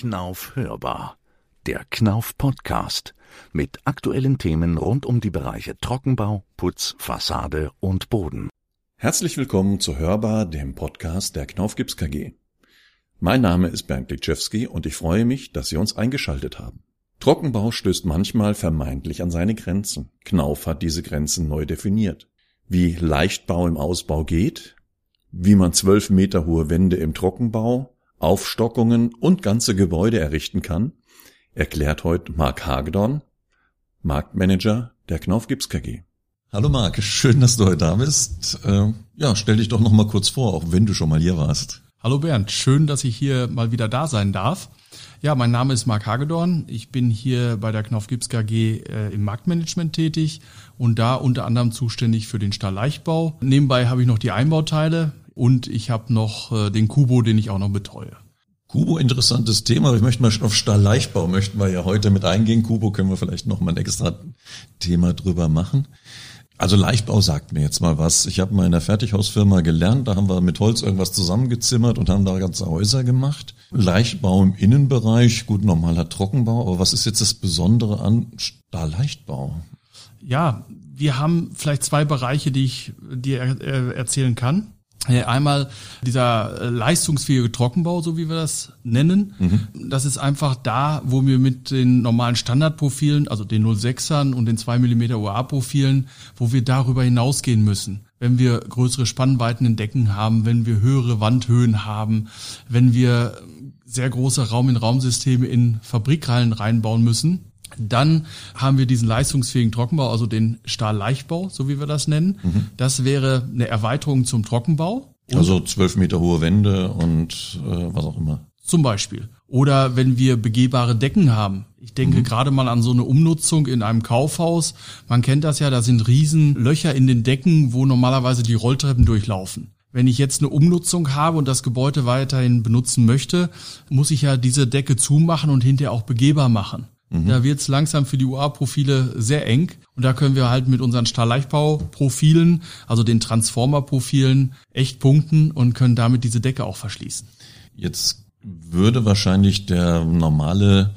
Knauf hörbar. Der Knauf Podcast mit aktuellen Themen rund um die Bereiche Trockenbau, Putz, Fassade und Boden. Herzlich willkommen zu Hörbar, dem Podcast der Knauf Gips KG. Mein Name ist Bernd Litschewski und ich freue mich, dass Sie uns eingeschaltet haben. Trockenbau stößt manchmal vermeintlich an seine Grenzen. Knauf hat diese Grenzen neu definiert. Wie Leichtbau im Ausbau geht, wie man zwölf Meter hohe Wände im Trockenbau, Aufstockungen und ganze Gebäude errichten kann, erklärt heute Marc Hagedorn, Marktmanager der Knauf Gips KG. Hallo Marc, schön, dass du heute da bist. Äh, ja, stell dich doch noch mal kurz vor, auch wenn du schon mal hier warst. Hallo Bernd, schön, dass ich hier mal wieder da sein darf. Ja, mein Name ist Marc Hagedorn. Ich bin hier bei der Knauf Gips KG äh, im Marktmanagement tätig und da unter anderem zuständig für den Stahlleichtbau. Nebenbei habe ich noch die Einbauteile und ich habe noch äh, den Kubo, den ich auch noch betreue. Kubo, interessantes Thema. Ich möchte mal auf Stahlleichtbau möchten wir ja heute mit eingehen. Kubo können wir vielleicht noch mal ein extra Thema drüber machen. Also Leichtbau sagt mir jetzt mal was. Ich habe mal in der Fertighausfirma gelernt, da haben wir mit Holz irgendwas zusammengezimmert und haben da ganze Häuser gemacht. Leichtbau im Innenbereich, gut, normaler Trockenbau, aber was ist jetzt das Besondere an Stahlleichtbau? Ja, wir haben vielleicht zwei Bereiche, die ich dir erzählen kann. Einmal dieser äh, leistungsfähige Trockenbau, so wie wir das nennen. Mhm. Das ist einfach da, wo wir mit den normalen Standardprofilen, also den 06ern und den 2 mm UA-Profilen, wo wir darüber hinausgehen müssen. Wenn wir größere Spannweiten in Decken haben, wenn wir höhere Wandhöhen haben, wenn wir sehr große Raum-in-Raum-Systeme in Fabrikhallen reinbauen müssen, dann haben wir diesen leistungsfähigen Trockenbau, also den Stahlleichtbau, so wie wir das nennen. Mhm. Das wäre eine Erweiterung zum Trockenbau. also zwölf Meter hohe Wände und äh, was auch immer. Zum Beispiel. Oder wenn wir begehbare Decken haben. Ich denke mhm. gerade mal an so eine Umnutzung in einem Kaufhaus. Man kennt das ja, da sind riesen Löcher in den Decken, wo normalerweise die Rolltreppen durchlaufen. Wenn ich jetzt eine Umnutzung habe und das Gebäude weiterhin benutzen möchte, muss ich ja diese Decke zumachen und hinterher auch begehbar machen. Mhm. Da wird's langsam für die UA-Profile sehr eng. Und da können wir halt mit unseren Stahlleichtbau-Profilen, also den Transformer-Profilen, echt punkten und können damit diese Decke auch verschließen. Jetzt würde wahrscheinlich der normale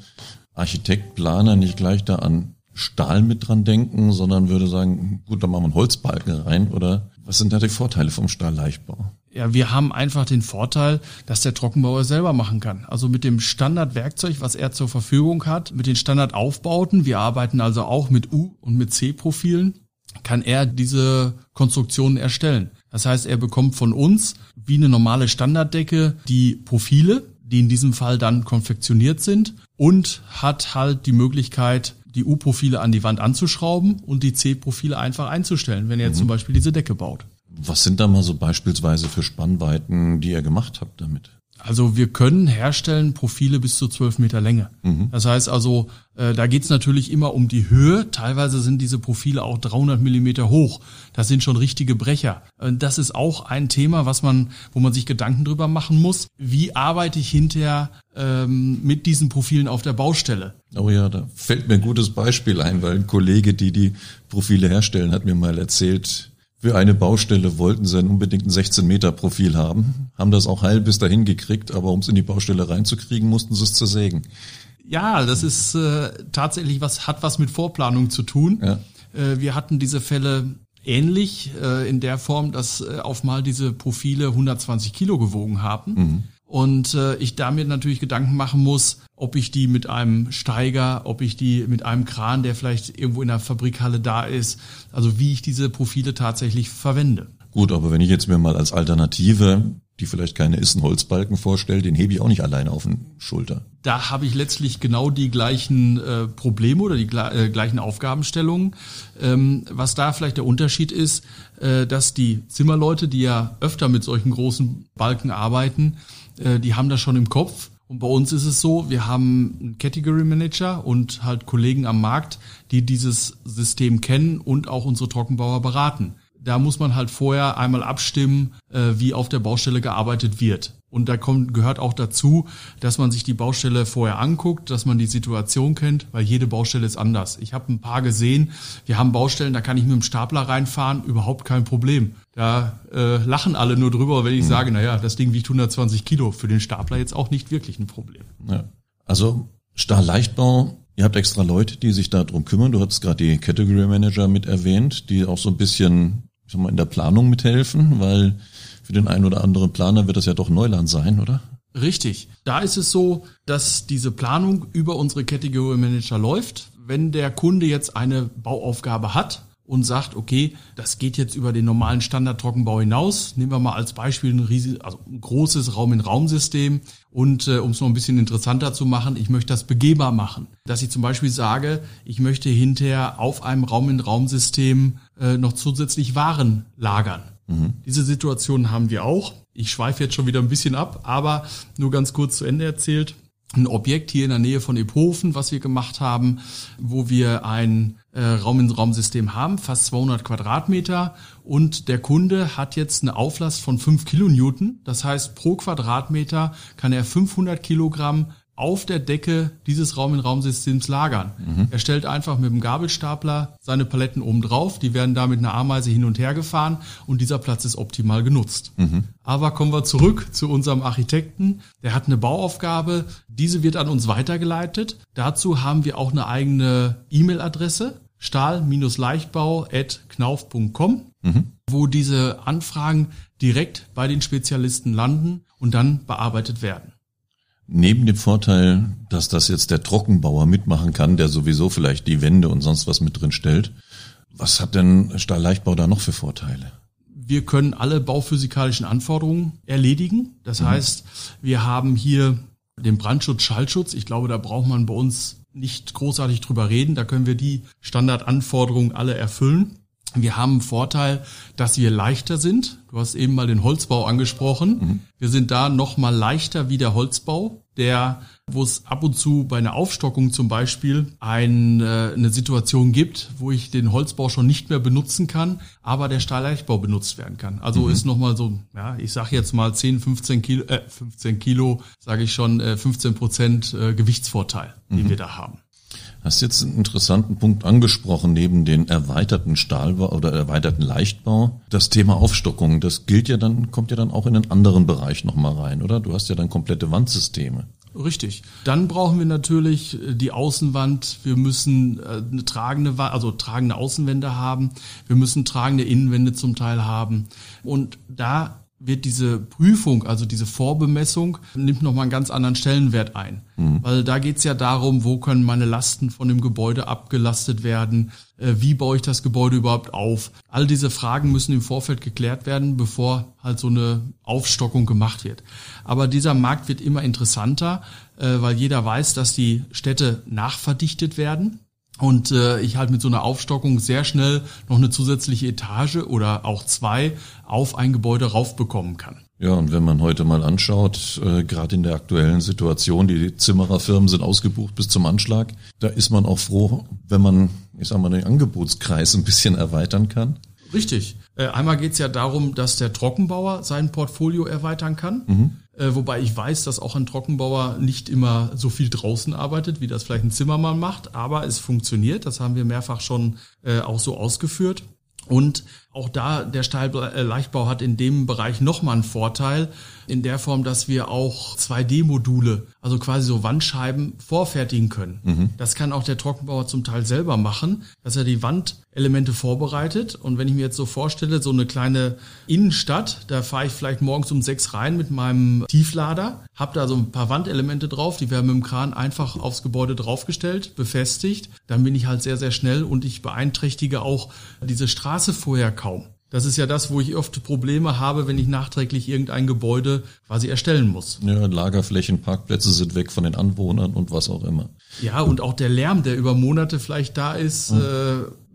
Architekt, Planer nicht gleich da an Stahl mit dran denken, sondern würde sagen, gut, dann machen wir einen Holzbalken rein oder was sind da die Vorteile vom Stahlleichtbau? Ja, wir haben einfach den Vorteil, dass der Trockenbauer selber machen kann. Also mit dem Standardwerkzeug, was er zur Verfügung hat, mit den Standardaufbauten, wir arbeiten also auch mit U- und mit C-Profilen, kann er diese Konstruktionen erstellen. Das heißt, er bekommt von uns wie eine normale Standarddecke die Profile, die in diesem Fall dann konfektioniert sind und hat halt die Möglichkeit, die U-Profile an die Wand anzuschrauben und die C-Profile einfach einzustellen, wenn er mhm. zum Beispiel diese Decke baut. Was sind da mal so beispielsweise für Spannweiten, die ihr gemacht habt damit? Also wir können herstellen Profile bis zu zwölf Meter Länge. Mhm. Das heißt also, äh, da geht's natürlich immer um die Höhe. Teilweise sind diese Profile auch 300 Millimeter hoch. Das sind schon richtige Brecher. Äh, das ist auch ein Thema, was man, wo man sich Gedanken drüber machen muss. Wie arbeite ich hinterher ähm, mit diesen Profilen auf der Baustelle? Oh ja, da fällt mir ein gutes Beispiel ein, weil ein Kollege, die die Profile herstellen, hat mir mal erzählt, für eine Baustelle wollten sie unbedingt ein 16 Meter Profil haben, haben das auch heil bis dahin gekriegt, aber um es in die Baustelle reinzukriegen, mussten sie es zersägen. Ja, das ist äh, tatsächlich was, hat was mit Vorplanung zu tun. Ja. Äh, wir hatten diese Fälle ähnlich äh, in der Form, dass äh, auf mal diese Profile 120 Kilo gewogen haben. Mhm. Und äh, ich damit natürlich Gedanken machen muss, ob ich die mit einem Steiger, ob ich die mit einem Kran, der vielleicht irgendwo in der Fabrikhalle da ist, also wie ich diese Profile tatsächlich verwende. Gut, aber wenn ich jetzt mir mal als Alternative, die vielleicht keine ist, einen Holzbalken vorstelle, den hebe ich auch nicht alleine auf den Schulter. Da habe ich letztlich genau die gleichen äh, Probleme oder die äh, gleichen Aufgabenstellungen. Ähm, was da vielleicht der Unterschied ist, äh, dass die Zimmerleute, die ja öfter mit solchen großen Balken arbeiten, äh, die haben das schon im Kopf und bei uns ist es so, wir haben einen Category Manager und halt Kollegen am Markt, die dieses System kennen und auch unsere Trockenbauer beraten. Da muss man halt vorher einmal abstimmen, äh, wie auf der Baustelle gearbeitet wird. Und da kommt, gehört auch dazu, dass man sich die Baustelle vorher anguckt, dass man die Situation kennt, weil jede Baustelle ist anders. Ich habe ein paar gesehen, wir haben Baustellen, da kann ich mit dem Stapler reinfahren, überhaupt kein Problem. Da äh, lachen alle nur drüber, wenn ich mhm. sage, naja, das Ding wiegt 120 Kilo, für den Stapler jetzt auch nicht wirklich ein Problem. Ja. Also Stahlleichtbau, ihr habt extra Leute, die sich darum kümmern. Du hattest gerade die Category Manager mit erwähnt, die auch so ein bisschen ich sag mal, in der Planung mithelfen, weil für den einen oder anderen Planer wird das ja doch Neuland sein, oder? Richtig. Da ist es so, dass diese Planung über unsere Category Manager läuft. Wenn der Kunde jetzt eine Bauaufgabe hat, und sagt, okay, das geht jetzt über den normalen Standard-Trockenbau hinaus. Nehmen wir mal als Beispiel ein, riesig, also ein großes Raum-in-Raum-System. Und äh, um es noch ein bisschen interessanter zu machen, ich möchte das begehbar machen. Dass ich zum Beispiel sage, ich möchte hinterher auf einem Raum-in-Raum-System äh, noch zusätzlich Waren lagern. Mhm. Diese Situation haben wir auch. Ich schweife jetzt schon wieder ein bisschen ab, aber nur ganz kurz zu Ende erzählt ein Objekt hier in der Nähe von Ephofen, was wir gemacht haben, wo wir ein äh, Raum-in-Raum-System haben, fast 200 Quadratmeter und der Kunde hat jetzt eine Auflast von 5 Kilonewton. Das heißt, pro Quadratmeter kann er 500 Kilogramm auf der Decke dieses Raum-in-Raum-Systems lagern. Mhm. Er stellt einfach mit dem Gabelstapler seine Paletten oben drauf, die werden da mit einer Ameise hin und her gefahren und dieser Platz ist optimal genutzt. Mhm. Aber kommen wir zurück zu unserem Architekten. Der hat eine Bauaufgabe, diese wird an uns weitergeleitet. Dazu haben wir auch eine eigene E-Mail-Adresse, stahl-leichtbau.knauf.com, mhm. wo diese Anfragen direkt bei den Spezialisten landen und dann bearbeitet werden. Neben dem Vorteil, dass das jetzt der Trockenbauer mitmachen kann, der sowieso vielleicht die Wände und sonst was mit drin stellt, was hat denn Stahlleichtbau da noch für Vorteile? Wir können alle bauphysikalischen Anforderungen erledigen. Das mhm. heißt, wir haben hier den Brandschutz, Schallschutz. Ich glaube, da braucht man bei uns nicht großartig drüber reden. Da können wir die Standardanforderungen alle erfüllen. Wir haben einen Vorteil, dass wir leichter sind. Du hast eben mal den Holzbau angesprochen. Mhm. Wir sind da noch mal leichter wie der Holzbau, der, wo es ab und zu bei einer Aufstockung zum Beispiel ein, äh, eine Situation gibt, wo ich den Holzbau schon nicht mehr benutzen kann, aber der Stahlleichtbau benutzt werden kann. Also mhm. ist noch mal so, ja, ich sage jetzt mal 10, 15 Kilo, äh, 15 Kilo, sage ich schon, äh, 15 Prozent äh, Gewichtsvorteil, mhm. den wir da haben. Hast jetzt einen interessanten Punkt angesprochen, neben den erweiterten Stahlbau oder erweiterten Leichtbau. Das Thema Aufstockung, das gilt ja dann, kommt ja dann auch in einen anderen Bereich nochmal rein, oder? Du hast ja dann komplette Wandsysteme. Richtig. Dann brauchen wir natürlich äh, die Außenwand. Wir müssen äh, eine tragende, also tragende Außenwände haben. Wir müssen tragende Innenwände zum Teil haben. Und da wird diese Prüfung, also diese Vorbemessung, nimmt nochmal einen ganz anderen Stellenwert ein. Mhm. Weil da geht's ja darum, wo können meine Lasten von dem Gebäude abgelastet werden, äh, wie baue ich das Gebäude überhaupt auf. All diese Fragen müssen im Vorfeld geklärt werden, bevor halt so eine Aufstockung gemacht wird. Aber dieser Markt wird immer interessanter, äh, weil jeder weiß, dass die Städte nachverdichtet werden. Und äh, ich halt mit so einer Aufstockung sehr schnell noch eine zusätzliche Etage oder auch zwei auf ein Gebäude raufbekommen kann. Ja, und wenn man heute mal anschaut, äh, gerade in der aktuellen Situation, die Zimmererfirmen sind ausgebucht bis zum Anschlag, da ist man auch froh, wenn man, ich sag mal, den Angebotskreis ein bisschen erweitern kann. Richtig. Äh, einmal geht's ja darum, dass der Trockenbauer sein Portfolio erweitern kann. Mhm. Äh, wobei ich weiß, dass auch ein Trockenbauer nicht immer so viel draußen arbeitet, wie das vielleicht ein Zimmermann macht, aber es funktioniert. Das haben wir mehrfach schon äh, auch so ausgeführt. Und auch da, der Stahlleichtbau hat in dem Bereich nochmal einen Vorteil, in der Form, dass wir auch 2D-Module, also quasi so Wandscheiben, vorfertigen können. Mhm. Das kann auch der Trockenbauer zum Teil selber machen, dass er die Wandelemente vorbereitet. Und wenn ich mir jetzt so vorstelle, so eine kleine Innenstadt, da fahre ich vielleicht morgens um sechs rein mit meinem Tieflader, habe da so ein paar Wandelemente drauf, die werden mit dem Kran einfach aufs Gebäude draufgestellt, befestigt. Dann bin ich halt sehr, sehr schnell und ich beeinträchtige auch diese Straße vorher kaum. Das ist ja das, wo ich oft Probleme habe, wenn ich nachträglich irgendein Gebäude quasi erstellen muss. Ja, Lagerflächen, Parkplätze sind weg von den Anwohnern und was auch immer. Ja, und auch der Lärm, der über Monate vielleicht da ist, mhm. äh,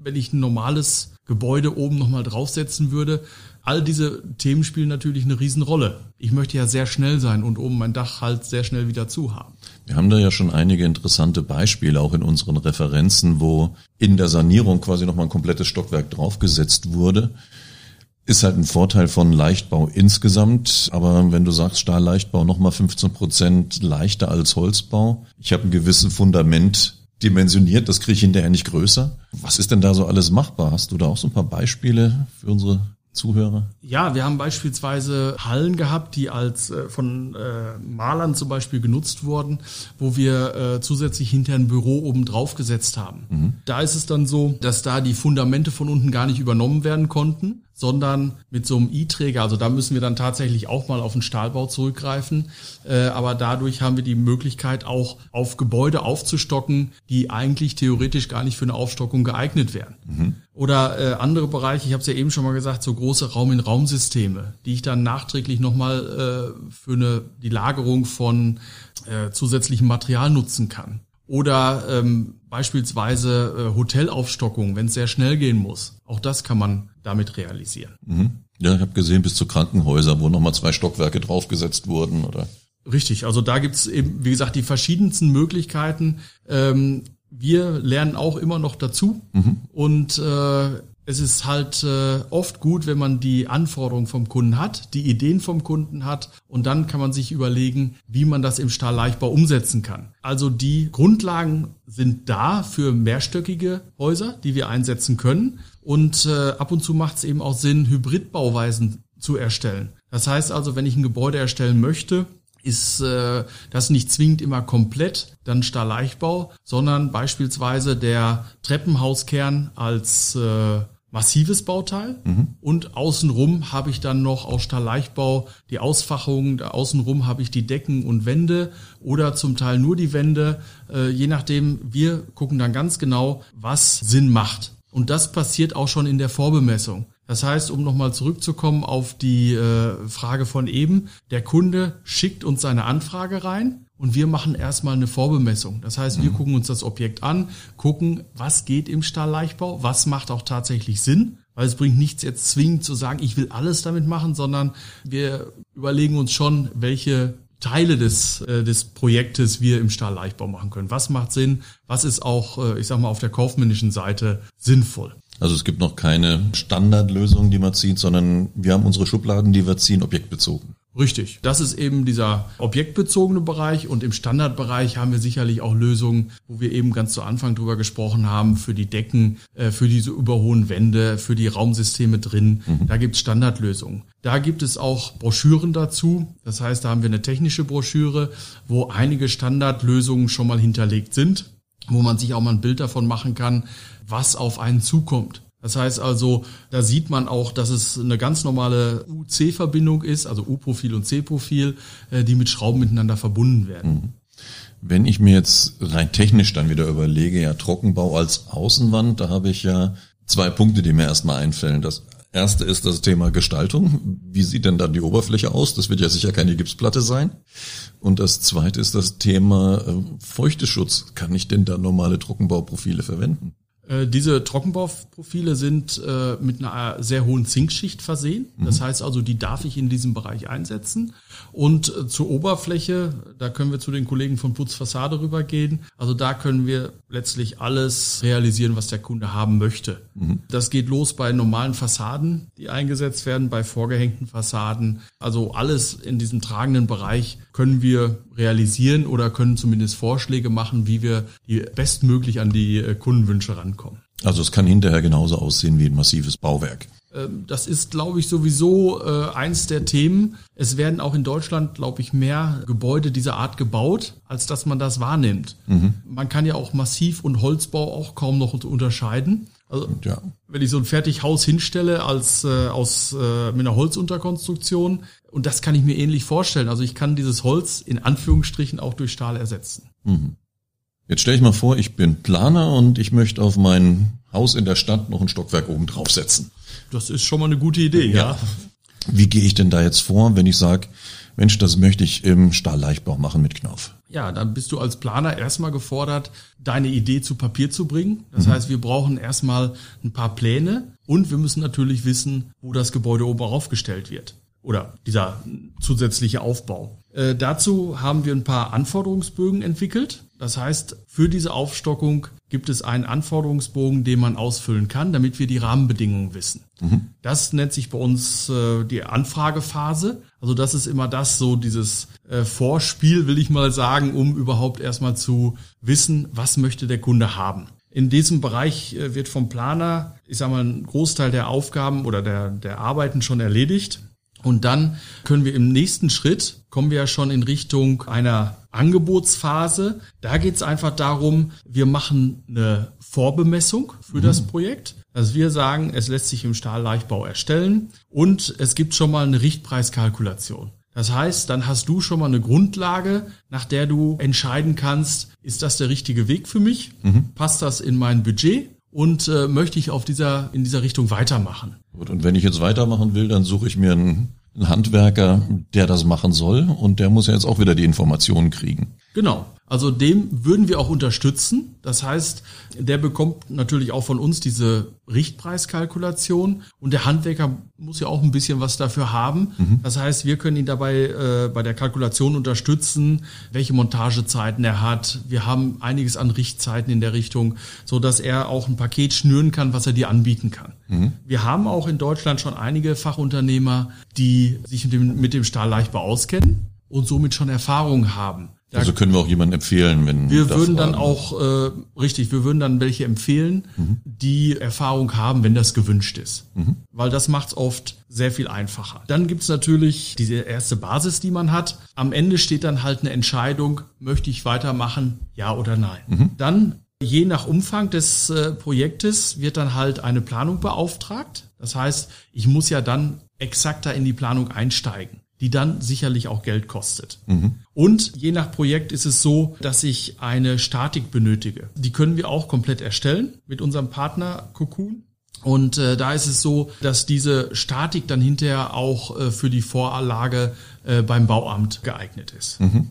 wenn ich ein normales Gebäude oben nochmal draufsetzen würde. All diese Themen spielen natürlich eine Riesenrolle. Ich möchte ja sehr schnell sein und oben mein Dach halt sehr schnell wieder zu haben. Wir haben da ja schon einige interessante Beispiele auch in unseren Referenzen, wo in der Sanierung quasi nochmal ein komplettes Stockwerk draufgesetzt wurde. Ist halt ein Vorteil von Leichtbau insgesamt, aber wenn du sagst Stahlleichtbau nochmal 15 Prozent leichter als Holzbau, ich habe ein gewisses Fundament dimensioniert, das kriege ich hinterher nicht größer. Was ist denn da so alles machbar? Hast du da auch so ein paar Beispiele für unsere Zuhörer? Ja, wir haben beispielsweise Hallen gehabt, die als äh, von äh, Malern zum Beispiel genutzt wurden, wo wir äh, zusätzlich hinter ein Büro oben drauf gesetzt haben. Mhm. Da ist es dann so, dass da die Fundamente von unten gar nicht übernommen werden konnten, sondern mit so einem I-Träger, also da müssen wir dann tatsächlich auch mal auf den Stahlbau zurückgreifen. Äh, aber dadurch haben wir die Möglichkeit auch auf Gebäude aufzustocken, die eigentlich theoretisch gar nicht für eine Aufstockung geeignet wären. Mhm. Oder äh, andere Bereiche, ich habe es ja eben schon mal gesagt, so große Raum-in-Raum-Systeme, die ich dann nachträglich nochmal äh, für eine, die Lagerung von äh, zusätzlichem Material nutzen kann. Oder ähm, beispielsweise äh, Hotelaufstockung, wenn es sehr schnell gehen muss. Auch das kann man damit realisieren. Mhm. Ja, ich habe gesehen, bis zu Krankenhäusern, wo nochmal zwei Stockwerke draufgesetzt wurden, oder? Richtig, also da gibt's eben, wie gesagt, die verschiedensten Möglichkeiten. Ähm, wir lernen auch immer noch dazu mhm. und äh, es ist halt äh, oft gut, wenn man die Anforderungen vom Kunden hat, die Ideen vom Kunden hat und dann kann man sich überlegen, wie man das im Stahlleichtbau umsetzen kann. Also die Grundlagen sind da für mehrstöckige Häuser, die wir einsetzen können und äh, ab und zu macht es eben auch Sinn, Hybridbauweisen zu erstellen. Das heißt also, wenn ich ein Gebäude erstellen möchte, ist äh, das nicht zwingend immer komplett dann Stahlleichtbau, sondern beispielsweise der Treppenhauskern als äh, massives Bauteil mhm. und außenrum habe ich dann noch aus Stahlleichtbau die Ausfachung, außenrum habe ich die Decken und Wände oder zum Teil nur die Wände, äh, je nachdem, wir gucken dann ganz genau, was Sinn macht. Und das passiert auch schon in der Vorbemessung. Das heißt, um nochmal zurückzukommen auf die äh, Frage von eben, der Kunde schickt uns seine Anfrage rein und wir machen erstmal eine Vorbemessung. Das heißt, wir mhm. gucken uns das Objekt an, gucken, was geht im Stahlleichtbau, was macht auch tatsächlich Sinn, weil es bringt nichts jetzt zwingend zu sagen, ich will alles damit machen, sondern wir überlegen uns schon, welche Teile des, äh, des Projektes wir im Stahlleichtbau machen können. Was macht Sinn? Was ist auch, äh, ich sag mal, auf der kaufmännischen Seite sinnvoll? Also es gibt noch keine Standardlösung, die man zieht, sondern wir haben unsere Schubladen, die wir ziehen, objektbezogen. Richtig. Das ist eben dieser objektbezogene Bereich und im Standardbereich haben wir sicherlich auch Lösungen, wo wir eben ganz zu Anfang drüber gesprochen haben, für die Decken, äh, für diese überhohen Wände, für die Raumsysteme drin. Mhm. Da gibt es Standardlösungen. Da gibt es auch Broschüren dazu. Das heißt, da haben wir eine technische Broschüre, wo einige Standardlösungen schon mal hinterlegt sind, wo man sich auch mal ein Bild davon machen kann, was auf einen zukommt. Das heißt also, da sieht man auch, dass es eine ganz normale U-C-Verbindung ist, also U-Profil und C-Profil, äh, die mit Schrauben miteinander verbunden werden. Mhm. Wenn ich mir jetzt rein technisch dann wieder überlege, ja, Trockenbau als Außenwand, da habe ich ja zwei Punkte, die mir erstmal einfallen. Das erste ist das Thema Gestaltung. Wie sieht denn dann die Oberfläche aus? Das wird ja sicher keine Gipsplatte sein. Und das zweite ist das Thema äh, Feuchteschutz. Kann ich denn da normale Trockenbauprofile verwenden? Äh, diese Trockenbauprofile sind äh, mit einer sehr hohen Zinkschicht versehen. Das mhm. heißt also, die darf ich in diesem Bereich einsetzen. Und äh, zur Oberfläche, da können wir zu den Kollegen von Putzfassade rübergehen. Also da können wir letztlich alles realisieren, was der Kunde haben möchte. Mhm. Das geht los bei normalen Fassaden, die eingesetzt werden, bei vorgehängten Fassaden. Also alles in diesem tragenden Bereich können wir realisieren oder können zumindest Vorschläge machen, wie wir die bestmöglich an die äh, Kundenwünsche rankommen. Also es kann hinterher genauso aussehen wie ein massives Bauwerk. Ähm, das ist, glaube ich, sowieso äh, eins der Themen. Es werden auch in Deutschland, glaube ich, mehr Gebäude dieser Art gebaut, als dass man das wahrnimmt. Mhm. Man kann ja auch Massiv- und Holzbau auch kaum noch unterscheiden. Also, ja. wenn ich so ein Fertighaus hinstelle als äh, aus äh, mit einer Holzunterkonstruktion, und das kann ich mir ähnlich vorstellen. Also ich kann dieses Holz in Anführungsstrichen auch durch Stahl ersetzen. Mhm. Jetzt stelle ich mal vor, ich bin Planer und ich möchte auf mein Haus in der Stadt noch ein Stockwerk oben draufsetzen. Das ist schon mal eine gute Idee, ja. ja. Wie gehe ich denn da jetzt vor, wenn ich sage, Mensch, das möchte ich im Stahlleichtbau machen mit Knauf? Ja, dann bist du als Planer erstmal gefordert, deine Idee zu Papier zu bringen. Das mhm. heißt, wir brauchen erstmal ein paar Pläne und wir müssen natürlich wissen, wo das Gebäude oben aufgestellt wird oder dieser zusätzliche Aufbau. Äh, dazu haben wir ein paar Anforderungsbögen entwickelt. Das heißt, für diese Aufstockung gibt es einen Anforderungsbogen, den man ausfüllen kann, damit wir die Rahmenbedingungen wissen. Mhm. Das nennt sich bei uns äh, die Anfragephase. Also das ist immer das, so dieses äh, Vorspiel, will ich mal sagen, um überhaupt erstmal zu wissen, was möchte der Kunde haben. In diesem Bereich äh, wird vom Planer, ich sage mal, ein Großteil der Aufgaben oder der, der Arbeiten schon erledigt. Und dann können wir im nächsten Schritt, kommen wir ja schon in Richtung einer Angebotsphase. Da geht es einfach darum, wir machen eine Vorbemessung für mhm. das Projekt. Also wir sagen, es lässt sich im Stahlleichtbau erstellen und es gibt schon mal eine Richtpreiskalkulation. Das heißt, dann hast du schon mal eine Grundlage, nach der du entscheiden kannst, ist das der richtige Weg für mich? Mhm. Passt das in mein Budget? Und äh, möchte ich auf dieser, in dieser Richtung weitermachen? Gut, und wenn ich jetzt weitermachen will, dann suche ich mir einen, einen Handwerker, der das machen soll und der muss ja jetzt auch wieder die Informationen kriegen. Genau. Also dem würden wir auch unterstützen. Das heißt, der bekommt natürlich auch von uns diese Richtpreiskalkulation und der Handwerker muss ja auch ein bisschen was dafür haben. Mhm. Das heißt, wir können ihn dabei äh, bei der Kalkulation unterstützen, welche Montagezeiten er hat. Wir haben einiges an Richtzeiten in der Richtung, so dass er auch ein Paket schnüren kann, was er dir anbieten kann. Mhm. Wir haben auch in Deutschland schon einige Fachunternehmer, die sich mit dem, mit dem Stahl leicht auskennen und somit schon Erfahrung haben. Da also können wir auch jemanden empfehlen, wenn wir würden dann auch äh, richtig, wir würden dann welche empfehlen, mhm. die Erfahrung haben, wenn das gewünscht ist, mhm. weil das macht es oft sehr viel einfacher. Dann gibt's natürlich diese erste Basis, die man hat. Am Ende steht dann halt eine Entscheidung: Möchte ich weitermachen, ja oder nein? Mhm. Dann Je nach Umfang des äh, Projektes wird dann halt eine Planung beauftragt. Das heißt, ich muss ja dann exakter in die Planung einsteigen die dann sicherlich auch Geld kostet. Mhm. Und je nach Projekt ist es so, dass ich eine Statik benötige. Die können wir auch komplett erstellen mit unserem Partner Cocoon. Und äh, da ist es so, dass diese Statik dann hinterher auch äh, für die Voranlage äh, beim Bauamt geeignet ist. Mhm.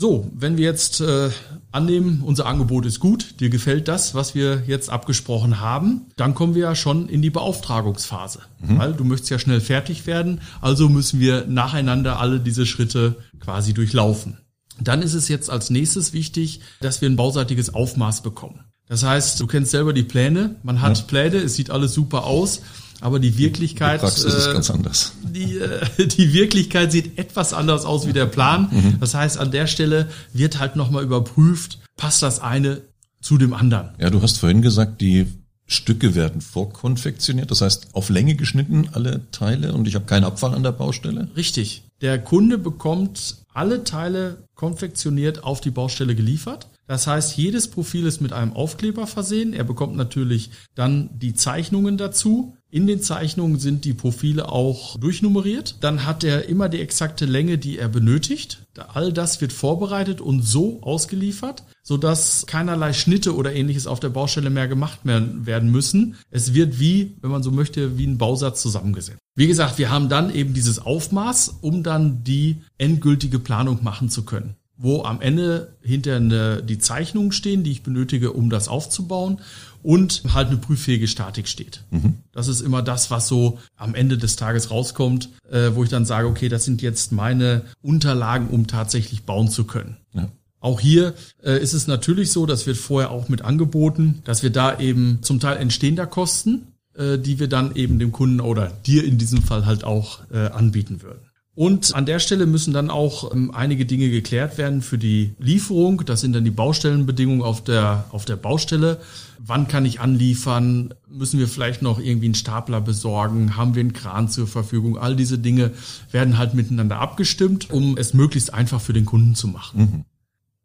So, wenn wir jetzt äh, annehmen, unser Angebot ist gut, dir gefällt das, was wir jetzt abgesprochen haben, dann kommen wir ja schon in die Beauftragungsphase, mhm. weil du möchtest ja schnell fertig werden, also müssen wir nacheinander alle diese Schritte quasi durchlaufen. Dann ist es jetzt als nächstes wichtig, dass wir ein bauseitiges Aufmaß bekommen. Das heißt, du kennst selber die Pläne, man hat ja. Pläne, es sieht alles super aus, aber die Wirklichkeit, die Praxis äh, ist ganz anders. Die, äh, die Wirklichkeit sieht etwas anders aus wie der Plan. Mhm. Das heißt, an der Stelle wird halt nochmal überprüft, passt das eine zu dem anderen. Ja, du hast vorhin gesagt, die Stücke werden vorkonfektioniert, das heißt auf Länge geschnitten alle Teile und ich habe keinen Abfall an der Baustelle. Richtig. Der Kunde bekommt alle Teile konfektioniert auf die Baustelle geliefert. Das heißt, jedes Profil ist mit einem Aufkleber versehen. Er bekommt natürlich dann die Zeichnungen dazu. In den Zeichnungen sind die Profile auch durchnummeriert. Dann hat er immer die exakte Länge, die er benötigt. All das wird vorbereitet und so ausgeliefert, sodass keinerlei Schnitte oder ähnliches auf der Baustelle mehr gemacht werden müssen. Es wird wie, wenn man so möchte, wie ein Bausatz zusammengesetzt. Wie gesagt, wir haben dann eben dieses Aufmaß, um dann die endgültige Planung machen zu können wo am Ende hinter eine, die Zeichnungen stehen, die ich benötige, um das aufzubauen und halt eine prüffähige Statik steht. Mhm. Das ist immer das, was so am Ende des Tages rauskommt, äh, wo ich dann sage, okay, das sind jetzt meine Unterlagen, um tatsächlich bauen zu können. Ja. Auch hier äh, ist es natürlich so, das wird vorher auch mit angeboten, dass wir da eben zum Teil entstehender Kosten, äh, die wir dann eben dem Kunden oder dir in diesem Fall halt auch äh, anbieten würden. Und an der Stelle müssen dann auch ähm, einige Dinge geklärt werden für die Lieferung. Das sind dann die Baustellenbedingungen auf der, auf der Baustelle. Wann kann ich anliefern? Müssen wir vielleicht noch irgendwie einen Stapler besorgen? Haben wir einen Kran zur Verfügung? All diese Dinge werden halt miteinander abgestimmt, um es möglichst einfach für den Kunden zu machen. Mhm.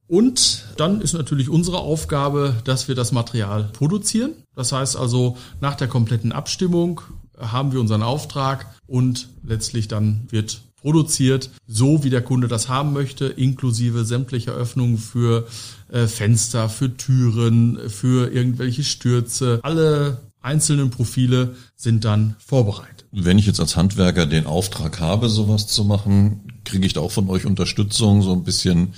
Und dann ist natürlich unsere Aufgabe, dass wir das Material produzieren. Das heißt also, nach der kompletten Abstimmung haben wir unseren Auftrag und letztlich dann wird produziert, so wie der Kunde das haben möchte, inklusive sämtlicher Öffnungen für äh, Fenster, für Türen, für irgendwelche Stürze. Alle einzelnen Profile sind dann vorbereitet. Wenn ich jetzt als Handwerker den Auftrag habe, sowas zu machen, kriege ich da auch von euch Unterstützung, so ein bisschen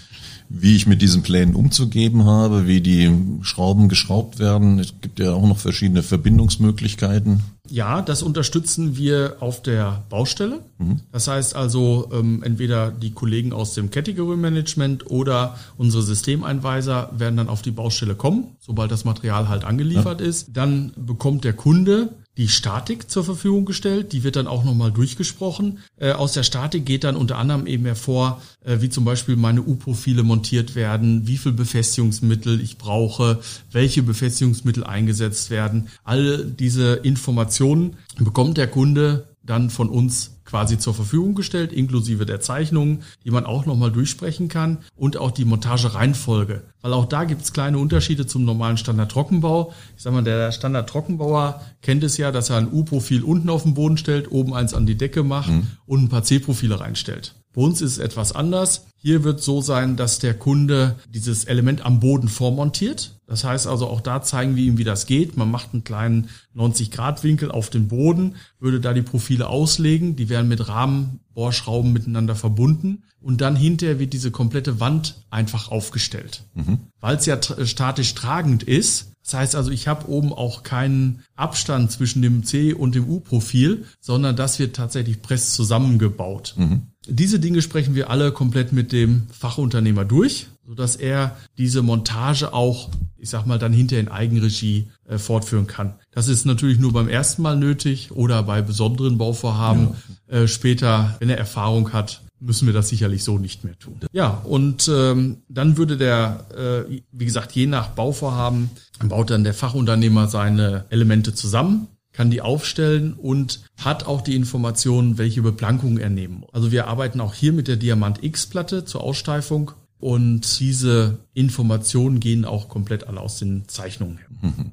wie ich mit diesen Plänen umzugeben habe, wie die Schrauben geschraubt werden. Es gibt ja auch noch verschiedene Verbindungsmöglichkeiten. Ja, das unterstützen wir auf der Baustelle. Mhm. Das heißt also, ähm, entweder die Kollegen aus dem Category Management oder unsere Systemeinweiser werden dann auf die Baustelle kommen, sobald das Material halt angeliefert ja. ist. Dann bekommt der Kunde die Statik zur Verfügung gestellt. Die wird dann auch nochmal durchgesprochen. Äh, aus der Statik geht dann unter anderem eben hervor, äh, wie zum Beispiel meine U-Profile montiert werden, wie viel Befestigungsmittel ich brauche, welche Befestigungsmittel eingesetzt werden. All diese Informationen bekommt der Kunde dann von uns quasi zur Verfügung gestellt, inklusive der Zeichnungen, die man auch nochmal durchsprechen kann und auch die Montagereihenfolge. Weil auch da gibt es kleine Unterschiede zum normalen Standard-Trockenbau. Ich sag mal, der Standard-Trockenbauer kennt es ja, dass er ein U-Profil unten auf den Boden stellt, oben eins an die Decke macht mhm. und ein paar C-Profile reinstellt. Bei uns ist es etwas anders. Hier wird so sein, dass der Kunde dieses Element am Boden vormontiert. Das heißt also, auch da zeigen wir ihm, wie das geht. Man macht einen kleinen 90-Grad-Winkel auf den Boden, würde da die Profile auslegen. Die werden mit Rahmenbohrschrauben miteinander verbunden. Und dann hinterher wird diese komplette Wand einfach aufgestellt. Mhm. Weil es ja statisch tragend ist, das heißt also, ich habe oben auch keinen Abstand zwischen dem C und dem U-Profil, sondern das wird tatsächlich press zusammengebaut. Mhm. Diese Dinge sprechen wir alle komplett mit dem Fachunternehmer durch, so dass er diese Montage auch, ich sag mal, dann hinter in Eigenregie äh, fortführen kann. Das ist natürlich nur beim ersten Mal nötig oder bei besonderen Bauvorhaben. Ja. Äh, später, wenn er Erfahrung hat, müssen wir das sicherlich so nicht mehr tun. Ja, und ähm, dann würde der, äh, wie gesagt, je nach Bauvorhaben baut dann der Fachunternehmer seine Elemente zusammen, kann die aufstellen und hat auch die Informationen, welche Beplankungen er nehmen muss. Also wir arbeiten auch hier mit der Diamant X-Platte zur Aussteifung und diese Informationen gehen auch komplett alle aus den Zeichnungen her. Mhm.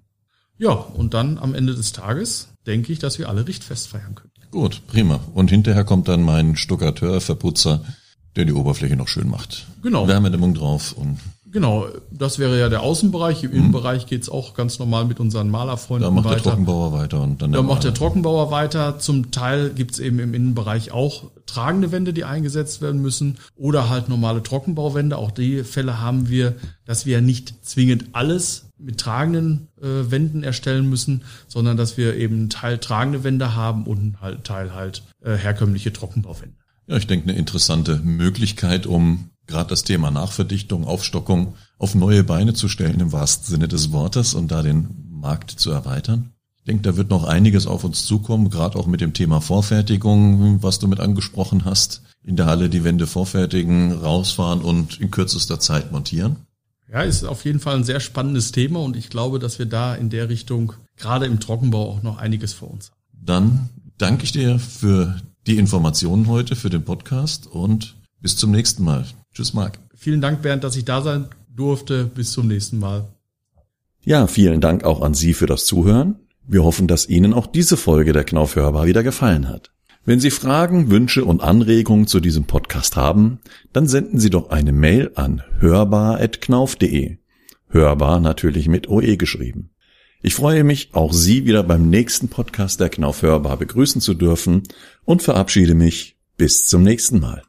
Ja, und dann am Ende des Tages denke ich, dass wir alle richtfest feiern können. Gut, prima. Und hinterher kommt dann mein Stuckateur, Verputzer, der die Oberfläche noch schön macht. Genau. Wärmedämmung drauf und Genau, das wäre ja der Außenbereich. Im mhm. Innenbereich geht's auch ganz normal mit unseren Malerfreunden weiter. Da macht weiter. der Trockenbauer weiter. Und dann da macht der Trockenbauer weiter. Zum Teil gibt's eben im Innenbereich auch tragende Wände, die eingesetzt werden müssen. Oder halt normale Trockenbauwände. Auch die Fälle haben wir, dass wir nicht zwingend alles mit tragenden äh, Wänden erstellen müssen, sondern dass wir eben einen Teil tragende Wände haben und einen Teil halt äh, herkömmliche Trockenbauwände. Ja, ich denke, eine interessante Möglichkeit, um gerade das Thema Nachverdichtung, Aufstockung auf neue Beine zu stellen im wahrsten Sinne des Wortes und da den Markt zu erweitern. Ich denke, da wird noch einiges auf uns zukommen, gerade auch mit dem Thema Vorfertigung, was du mit angesprochen hast. In der Halle die Wände vorfertigen, rausfahren und in kürzester Zeit montieren. Ja, ist auf jeden Fall ein sehr spannendes Thema und ich glaube, dass wir da in der Richtung gerade im Trockenbau auch noch einiges vor uns haben. Dann danke ich dir für die Informationen heute, für den Podcast und bis zum nächsten Mal. Tschüss, Marc. Vielen Dank, Bernd, dass ich da sein durfte. Bis zum nächsten Mal. Ja, vielen Dank auch an Sie für das Zuhören. Wir hoffen, dass Ihnen auch diese Folge der Knauf Hörbar wieder gefallen hat. Wenn Sie Fragen, Wünsche und Anregungen zu diesem Podcast haben, dann senden Sie doch eine Mail an hörbar.knauf.de. Hörbar natürlich mit OE geschrieben. Ich freue mich, auch Sie wieder beim nächsten Podcast der Knauf Hörbar begrüßen zu dürfen und verabschiede mich bis zum nächsten Mal.